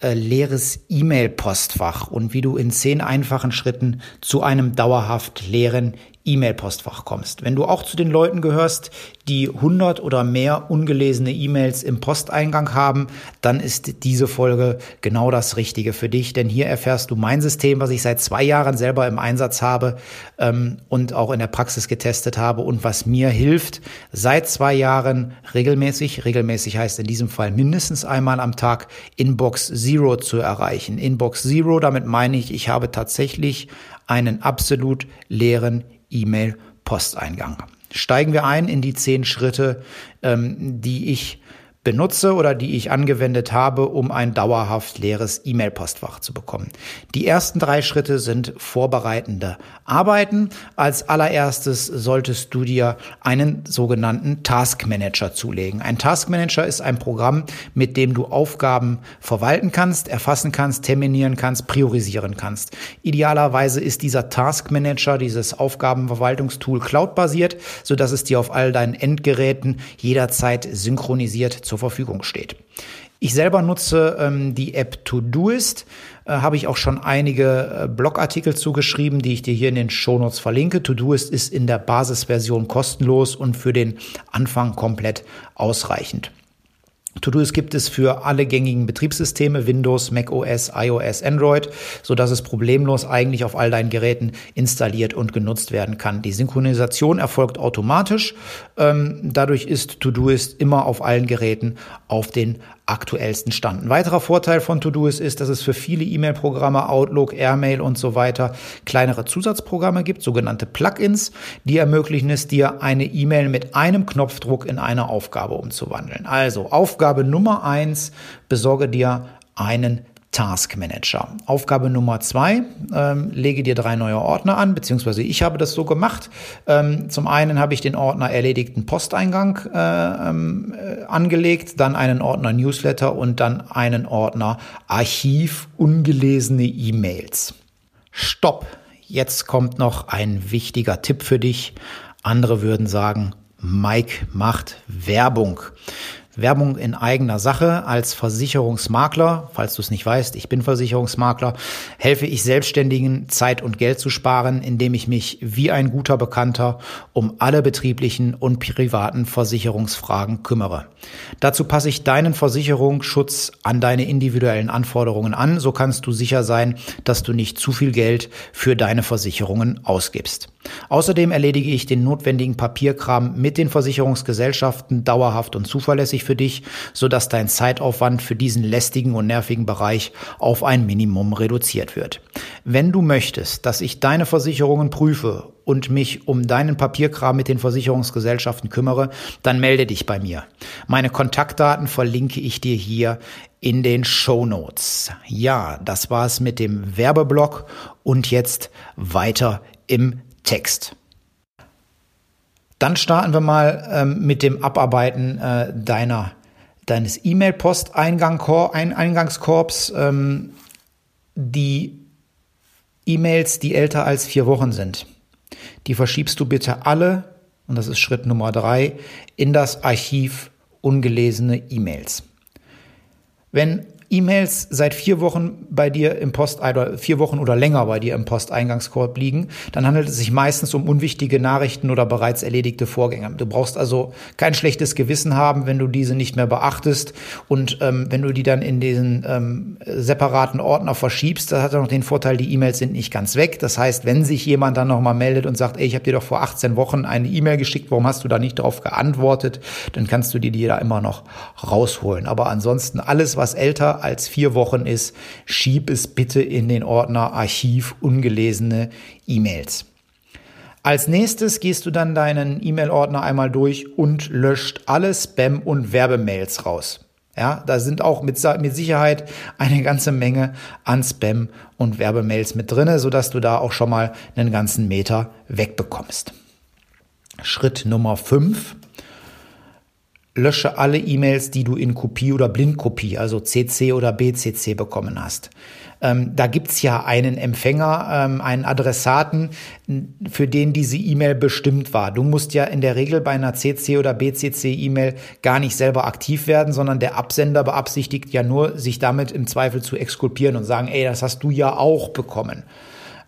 äh, leeres E-Mail-Postfach und wie du in zehn einfachen Schritten zu einem dauerhaft leeren E-Mail-Postfach kommst. Wenn du auch zu den Leuten gehörst, die 100 oder mehr ungelesene E-Mails im Posteingang haben, dann ist diese Folge genau das Richtige für dich, denn hier erfährst du mein System, was ich seit zwei Jahren selber im Einsatz habe ähm, und auch in der Praxis getestet habe und was mir hilft, seit zwei Jahren regelmäßig, regelmäßig heißt in diesem Fall mindestens einmal am Tag Inbox Zero zu erreichen. Inbox Zero, damit meine ich, ich habe tatsächlich einen absolut leeren E-Mail-Posteingang. Steigen wir ein in die zehn Schritte, ähm, die ich benutze oder die ich angewendet habe, um ein dauerhaft leeres E-Mail-Postfach zu bekommen. Die ersten drei Schritte sind vorbereitende Arbeiten. Als allererstes solltest du dir einen sogenannten Task Manager zulegen. Ein Task Manager ist ein Programm, mit dem du Aufgaben verwalten kannst, erfassen kannst, terminieren kannst, priorisieren kannst. Idealerweise ist dieser Task Manager, dieses Aufgabenverwaltungstool cloud-basiert, sodass es dir auf all deinen Endgeräten jederzeit synchronisiert zur zur Verfügung steht. Ich selber nutze ähm, die App Todoist, äh, habe ich auch schon einige äh, Blogartikel zugeschrieben, die ich dir hier in den Shownotes verlinke. Todoist ist in der Basisversion kostenlos und für den Anfang komplett ausreichend. To-Do's gibt es für alle gängigen Betriebssysteme, Windows, Mac OS, iOS, Android, so dass es problemlos eigentlich auf all deinen Geräten installiert und genutzt werden kann. Die Synchronisation erfolgt automatisch. Ähm, dadurch ist To-Doist immer auf allen Geräten auf den aktuellsten Stand. Ein weiterer Vorteil von Todoist ist, dass es für viele E-Mail-Programme, Outlook, Airmail und so weiter kleinere Zusatzprogramme gibt, sogenannte Plugins, die ermöglichen es dir, eine E-Mail mit einem Knopfdruck in eine Aufgabe umzuwandeln. Also Aufgabe Nummer eins, besorge dir einen Task Manager. Aufgabe Nummer zwei, ähm, lege dir drei neue Ordner an, beziehungsweise ich habe das so gemacht. Ähm, zum einen habe ich den Ordner erledigten Posteingang äh, ähm, äh, angelegt, dann einen Ordner Newsletter und dann einen Ordner Archiv ungelesene E-Mails. Stopp! Jetzt kommt noch ein wichtiger Tipp für dich. Andere würden sagen, Mike macht Werbung. Werbung in eigener Sache als Versicherungsmakler, falls du es nicht weißt, ich bin Versicherungsmakler, helfe ich Selbstständigen Zeit und Geld zu sparen, indem ich mich wie ein guter Bekannter um alle betrieblichen und privaten Versicherungsfragen kümmere. Dazu passe ich deinen Versicherungsschutz an deine individuellen Anforderungen an, so kannst du sicher sein, dass du nicht zu viel Geld für deine Versicherungen ausgibst. Außerdem erledige ich den notwendigen Papierkram mit den Versicherungsgesellschaften dauerhaft und zuverlässig für dich, sodass dein Zeitaufwand für diesen lästigen und nervigen Bereich auf ein Minimum reduziert wird. Wenn du möchtest, dass ich deine Versicherungen prüfe und mich um deinen Papierkram mit den Versicherungsgesellschaften kümmere, dann melde dich bei mir. Meine Kontaktdaten verlinke ich dir hier in den Show. Ja, das war's mit dem Werbeblock und jetzt weiter im Text. Dann starten wir mal ähm, mit dem Abarbeiten äh, deiner, deines E-Mail-Posteingangskorps. Ähm, die E-Mails, die älter als vier Wochen sind, die verschiebst du bitte alle, und das ist Schritt Nummer drei, in das Archiv ungelesene E-Mails. Wenn E-Mails seit vier Wochen bei dir im Post oder vier Wochen oder länger bei dir im Posteingangskorb liegen, dann handelt es sich meistens um unwichtige Nachrichten oder bereits erledigte Vorgänge. Du brauchst also kein schlechtes Gewissen haben, wenn du diese nicht mehr beachtest und ähm, wenn du die dann in diesen ähm, separaten Ordner verschiebst, das hat ja noch den Vorteil, die E-Mails sind nicht ganz weg. Das heißt, wenn sich jemand dann nochmal meldet und sagt, ey, ich habe dir doch vor 18 Wochen eine E-Mail geschickt, warum hast du da nicht darauf geantwortet, dann kannst du die dir da immer noch rausholen. Aber ansonsten alles, was älter als vier Wochen ist, schieb es bitte in den Ordner Archiv ungelesene E-Mails. Als nächstes gehst du dann deinen E-Mail-Ordner einmal durch und löscht alle Spam- und Werbemails raus. Ja, da sind auch mit, mit Sicherheit eine ganze Menge an Spam und Werbemails mit drinne, sodass du da auch schon mal einen ganzen Meter wegbekommst. Schritt Nummer fünf lösche alle E-Mails, die du in Kopie oder Blindkopie, also CC oder BCC bekommen hast. Ähm, da gibt's ja einen Empfänger, ähm, einen Adressaten, für den diese E-Mail bestimmt war. Du musst ja in der Regel bei einer CC oder BCC-E-Mail gar nicht selber aktiv werden, sondern der Absender beabsichtigt ja nur, sich damit im Zweifel zu exkulpieren und sagen, ey, das hast du ja auch bekommen.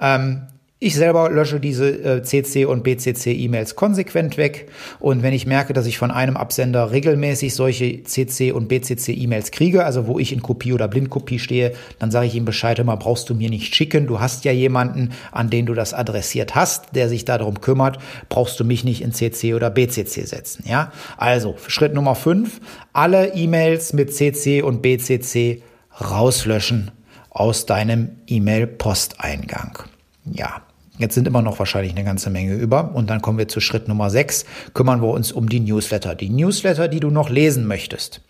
Ähm, ich selber lösche diese äh, CC und BCC E-Mails konsequent weg. Und wenn ich merke, dass ich von einem Absender regelmäßig solche CC und BCC E-Mails kriege, also wo ich in Kopie oder Blindkopie stehe, dann sage ich ihm Bescheid, immer brauchst du mir nicht schicken, du hast ja jemanden, an den du das adressiert hast, der sich darum kümmert, brauchst du mich nicht in CC oder BCC setzen, ja? Also, Schritt Nummer fünf: alle E-Mails mit CC und BCC rauslöschen aus deinem E-Mail-Posteingang. Ja, Jetzt sind immer noch wahrscheinlich eine ganze Menge über. Und dann kommen wir zu Schritt Nummer 6. Kümmern wir uns um die Newsletter. Die Newsletter, die du noch lesen möchtest,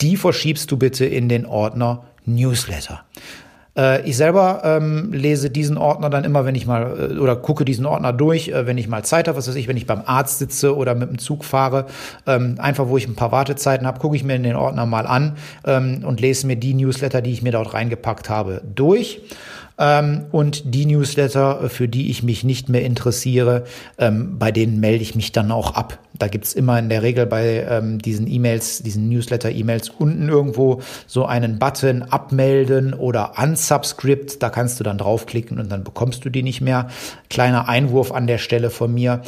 die verschiebst du bitte in den Ordner Newsletter. Äh, ich selber ähm, lese diesen Ordner dann immer, wenn ich mal äh, oder gucke diesen Ordner durch, äh, wenn ich mal Zeit habe, was weiß ich, wenn ich beim Arzt sitze oder mit dem Zug fahre, ähm, einfach wo ich ein paar Wartezeiten habe, gucke ich mir den Ordner mal an ähm, und lese mir die Newsletter, die ich mir dort reingepackt habe, durch. Ähm, und die Newsletter, für die ich mich nicht mehr interessiere, ähm, bei denen melde ich mich dann auch ab. Da gibt's immer in der Regel bei ähm, diesen E-Mails, diesen Newsletter-E-Mails unten irgendwo so einen Button abmelden oder unsubscript. Da kannst du dann draufklicken und dann bekommst du die nicht mehr. Kleiner Einwurf an der Stelle von mir.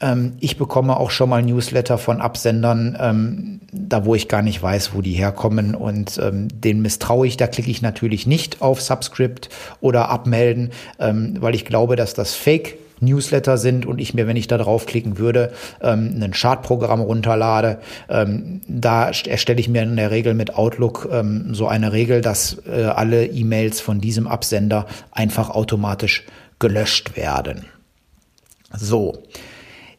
Ähm, ich bekomme auch schon mal Newsletter von Absendern, ähm, da wo ich gar nicht weiß, wo die herkommen und ähm, den misstraue ich. Da klicke ich natürlich nicht auf Subscript oder abmelden, ähm, weil ich glaube, dass das Fake Newsletter sind und ich mir, wenn ich da draufklicken würde, ähm, ein Chartprogramm runterlade. Ähm, da erstelle ich mir in der Regel mit Outlook ähm, so eine Regel, dass äh, alle E-Mails von diesem Absender einfach automatisch gelöscht werden. So.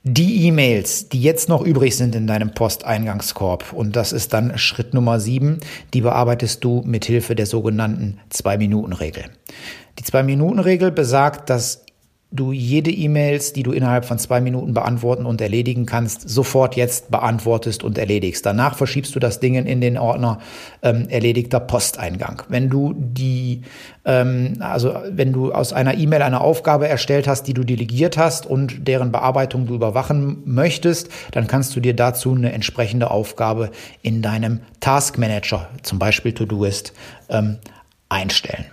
Die E-Mails, die jetzt noch übrig sind in deinem Posteingangskorb, und das ist dann Schritt Nummer sieben, die bearbeitest du mit Hilfe der sogenannten Zwei-Minuten-Regel. Die Zwei-Minuten-Regel besagt, dass du jede E-Mails, die du innerhalb von zwei Minuten beantworten und erledigen kannst, sofort jetzt beantwortest und erledigst. Danach verschiebst du das Ding in den Ordner ähm, erledigter Posteingang. Wenn du die, ähm, also wenn du aus einer E-Mail eine Aufgabe erstellt hast, die du delegiert hast und deren Bearbeitung du überwachen möchtest, dann kannst du dir dazu eine entsprechende Aufgabe in deinem Task Manager, zum Beispiel Todoist, ähm, einstellen.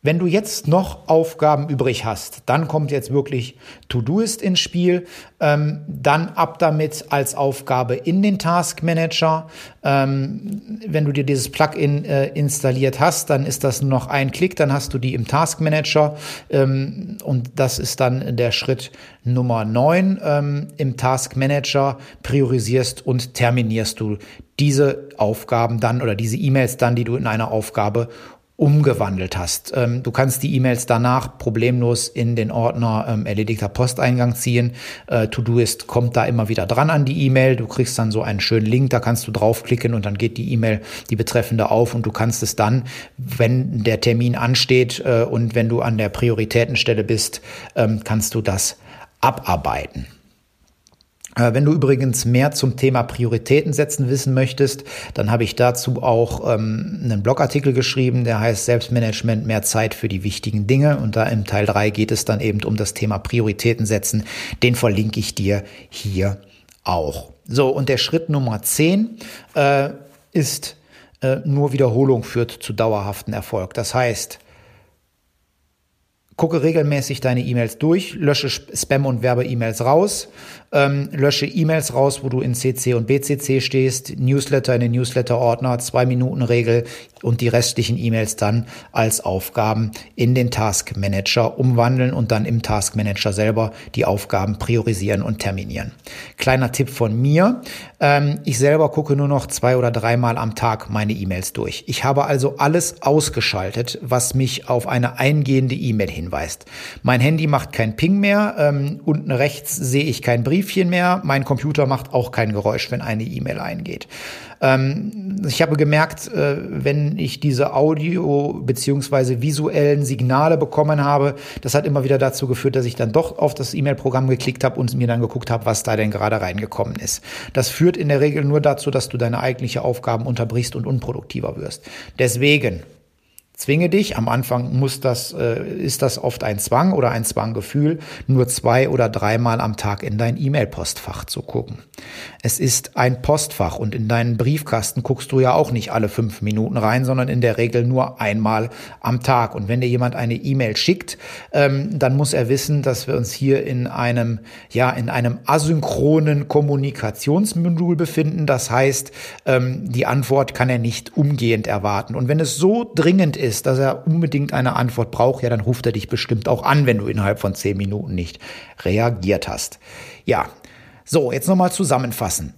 Wenn du jetzt noch Aufgaben übrig hast, dann kommt jetzt wirklich To-Doist ins Spiel. Ähm, dann ab damit als Aufgabe in den Task Manager. Ähm, wenn du dir dieses Plugin äh, installiert hast, dann ist das nur noch ein Klick, dann hast du die im Task Manager. Ähm, und das ist dann der Schritt Nummer neun. Ähm, Im Task Manager priorisierst und terminierst du diese Aufgaben dann oder diese E-Mails dann, die du in einer Aufgabe umgewandelt hast. Ähm, du kannst die E-Mails danach problemlos in den Ordner ähm, erledigter Posteingang ziehen. Äh, Todoist kommt da immer wieder dran an die E-Mail. Du kriegst dann so einen schönen Link, da kannst du draufklicken und dann geht die E-Mail, die betreffende auf und du kannst es dann, wenn der Termin ansteht äh, und wenn du an der Prioritätenstelle bist, ähm, kannst du das abarbeiten. Äh, wenn du übrigens mehr zum Thema Prioritäten setzen wissen möchtest, dann habe ich dazu auch ähm, einen Blogartikel geschrieben, der heißt Selbstmanagement, mehr Zeit für die wichtigen Dinge. Und da im Teil 3 geht es dann eben um das Thema Prioritäten setzen. Den verlinke ich dir hier auch. So, und der Schritt Nummer 10 äh, ist äh, nur Wiederholung führt zu dauerhaften Erfolg. Das heißt, gucke regelmäßig deine E-Mails durch, lösche Spam- und Werbe-E-Mails raus, ähm, lösche E-Mails raus, wo du in CC und BCC stehst, Newsletter in den Newsletter-Ordner, Zwei-Minuten-Regel, und die restlichen E-Mails dann als Aufgaben in den Task Manager umwandeln und dann im Task Manager selber die Aufgaben priorisieren und terminieren. Kleiner Tipp von mir. Ähm, ich selber gucke nur noch zwei oder dreimal am Tag meine E-Mails durch. Ich habe also alles ausgeschaltet, was mich auf eine eingehende E-Mail hinweist. Mein Handy macht kein Ping mehr. Ähm, unten rechts sehe ich kein Briefchen mehr. Mein Computer macht auch kein Geräusch, wenn eine E-Mail eingeht. Ähm, ich habe gemerkt, äh, ich diese Audio- beziehungsweise visuellen Signale bekommen habe, das hat immer wieder dazu geführt, dass ich dann doch auf das E-Mail-Programm geklickt habe und mir dann geguckt habe, was da denn gerade reingekommen ist. Das führt in der Regel nur dazu, dass du deine eigentliche Aufgaben unterbrichst und unproduktiver wirst. Deswegen Zwinge dich, am Anfang muss das, äh, ist das oft ein Zwang oder ein Zwanggefühl, nur zwei oder dreimal am Tag in dein E-Mail-Postfach zu gucken. Es ist ein Postfach und in deinen Briefkasten guckst du ja auch nicht alle fünf Minuten rein, sondern in der Regel nur einmal am Tag. Und wenn dir jemand eine E-Mail schickt, ähm, dann muss er wissen, dass wir uns hier in einem, ja, in einem asynchronen Kommunikationsmodul befinden. Das heißt, ähm, die Antwort kann er nicht umgehend erwarten. Und wenn es so dringend ist, ist, dass er unbedingt eine Antwort braucht, ja, dann ruft er dich bestimmt auch an, wenn du innerhalb von zehn Minuten nicht reagiert hast. Ja, so, jetzt nochmal zusammenfassen.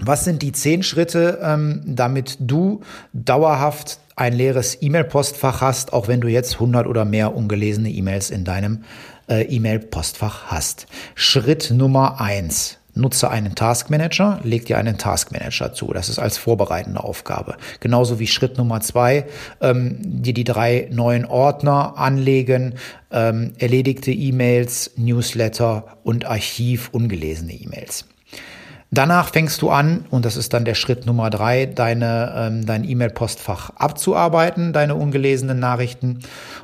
Was sind die zehn Schritte, ähm, damit du dauerhaft ein leeres E-Mail-Postfach hast, auch wenn du jetzt 100 oder mehr ungelesene E-Mails in deinem äh, E-Mail-Postfach hast? Schritt Nummer eins Nutze einen Taskmanager, leg dir einen Taskmanager zu. Das ist als vorbereitende Aufgabe. Genauso wie Schritt Nummer zwei, ähm, dir die drei neuen Ordner anlegen, ähm, erledigte E-Mails, Newsletter und Archiv ungelesene E-Mails. Danach fängst du an, und das ist dann der Schritt Nummer drei, deine, ähm, dein E-Mail-Postfach abzuarbeiten, deine ungelesenen Nachrichten.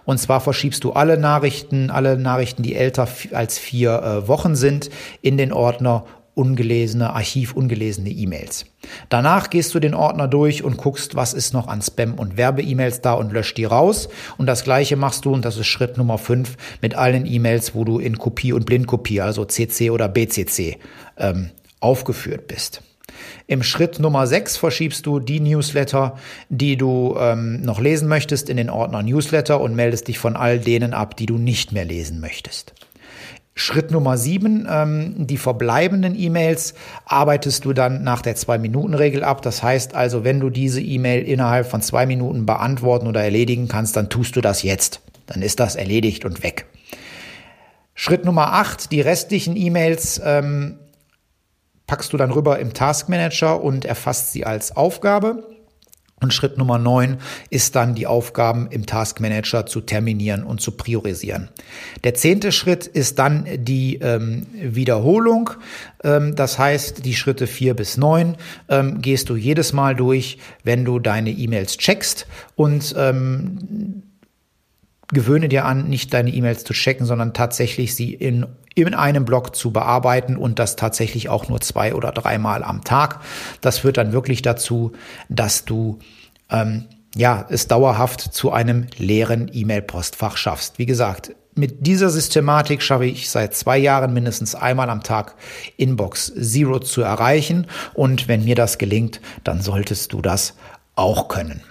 Und zwar verschiebst du alle Nachrichten, alle Nachrichten, die älter als vier äh, Wochen sind, in den Ordner ungelesene, Archiv ungelesene E-Mails. Danach gehst du den Ordner durch und guckst, was ist noch an Spam und Werbe-E-Mails da und löscht die raus. Und das gleiche machst du, und das ist Schritt Nummer fünf mit allen E-Mails, wo du in Kopie und Blindkopie, also CC oder BCC, ähm, aufgeführt bist. Im Schritt Nummer 6 verschiebst du die Newsletter, die du ähm, noch lesen möchtest, in den Ordner Newsletter und meldest dich von all denen ab, die du nicht mehr lesen möchtest. Schritt Nummer 7, ähm, die verbleibenden E-Mails arbeitest du dann nach der Zwei-Minuten-Regel ab. Das heißt also, wenn du diese E-Mail innerhalb von zwei Minuten beantworten oder erledigen kannst, dann tust du das jetzt. Dann ist das erledigt und weg. Schritt Nummer 8, die restlichen E-Mails ähm, packst du dann rüber im Task Manager und erfasst sie als Aufgabe. Und Schritt Nummer neun ist dann die Aufgaben im Task Manager zu terminieren und zu priorisieren. Der zehnte Schritt ist dann die ähm, Wiederholung. Ähm, das heißt, die Schritte vier bis neun ähm, gehst du jedes Mal durch, wenn du deine E-Mails checkst und ähm, gewöhne dir an, nicht deine E-Mails zu checken, sondern tatsächlich sie in, in einem Blog zu bearbeiten und das tatsächlich auch nur zwei oder dreimal am Tag. Das führt dann wirklich dazu, dass du ähm, ja es dauerhaft zu einem leeren E-Mail-Postfach schaffst. Wie gesagt, mit dieser Systematik schaffe ich seit zwei Jahren mindestens einmal am Tag Inbox Zero zu erreichen. Und wenn mir das gelingt, dann solltest du das auch können.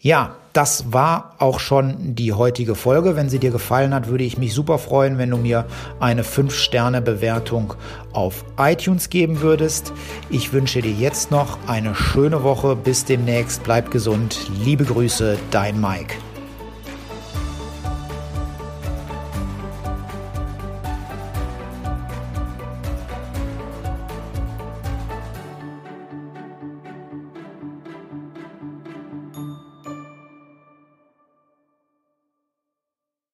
Ja, das war auch schon die heutige Folge. Wenn sie dir gefallen hat, würde ich mich super freuen, wenn du mir eine 5-Sterne-Bewertung auf iTunes geben würdest. Ich wünsche dir jetzt noch eine schöne Woche. Bis demnächst. Bleib gesund. Liebe Grüße, dein Mike.